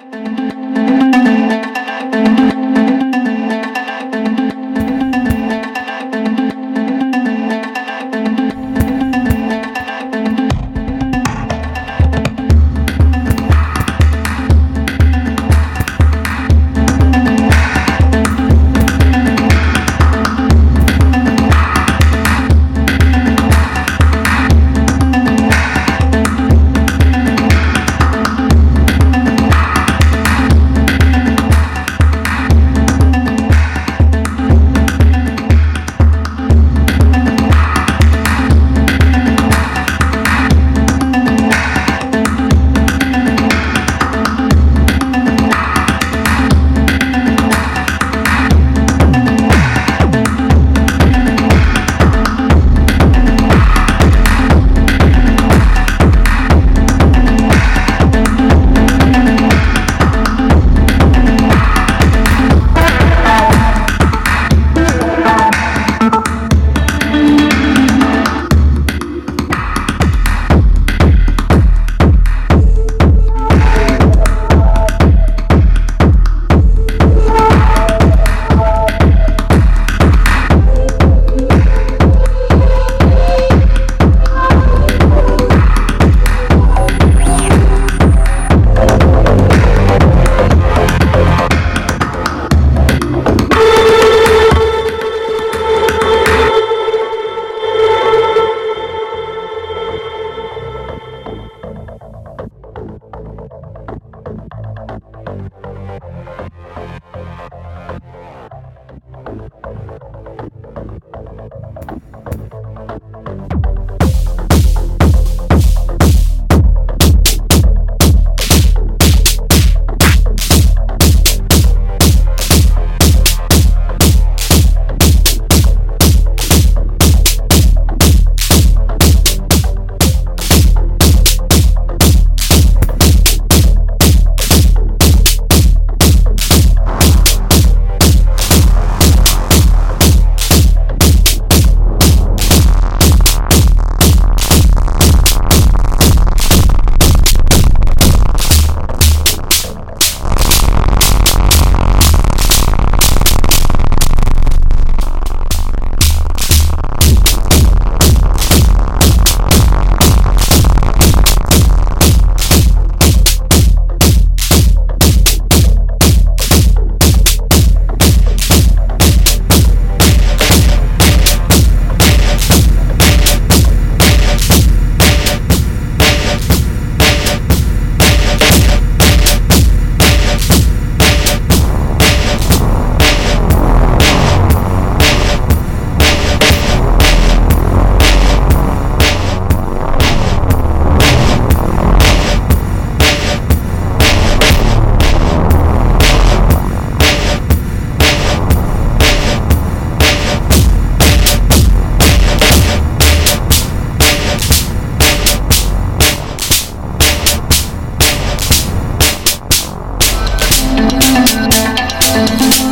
Thank you. Thank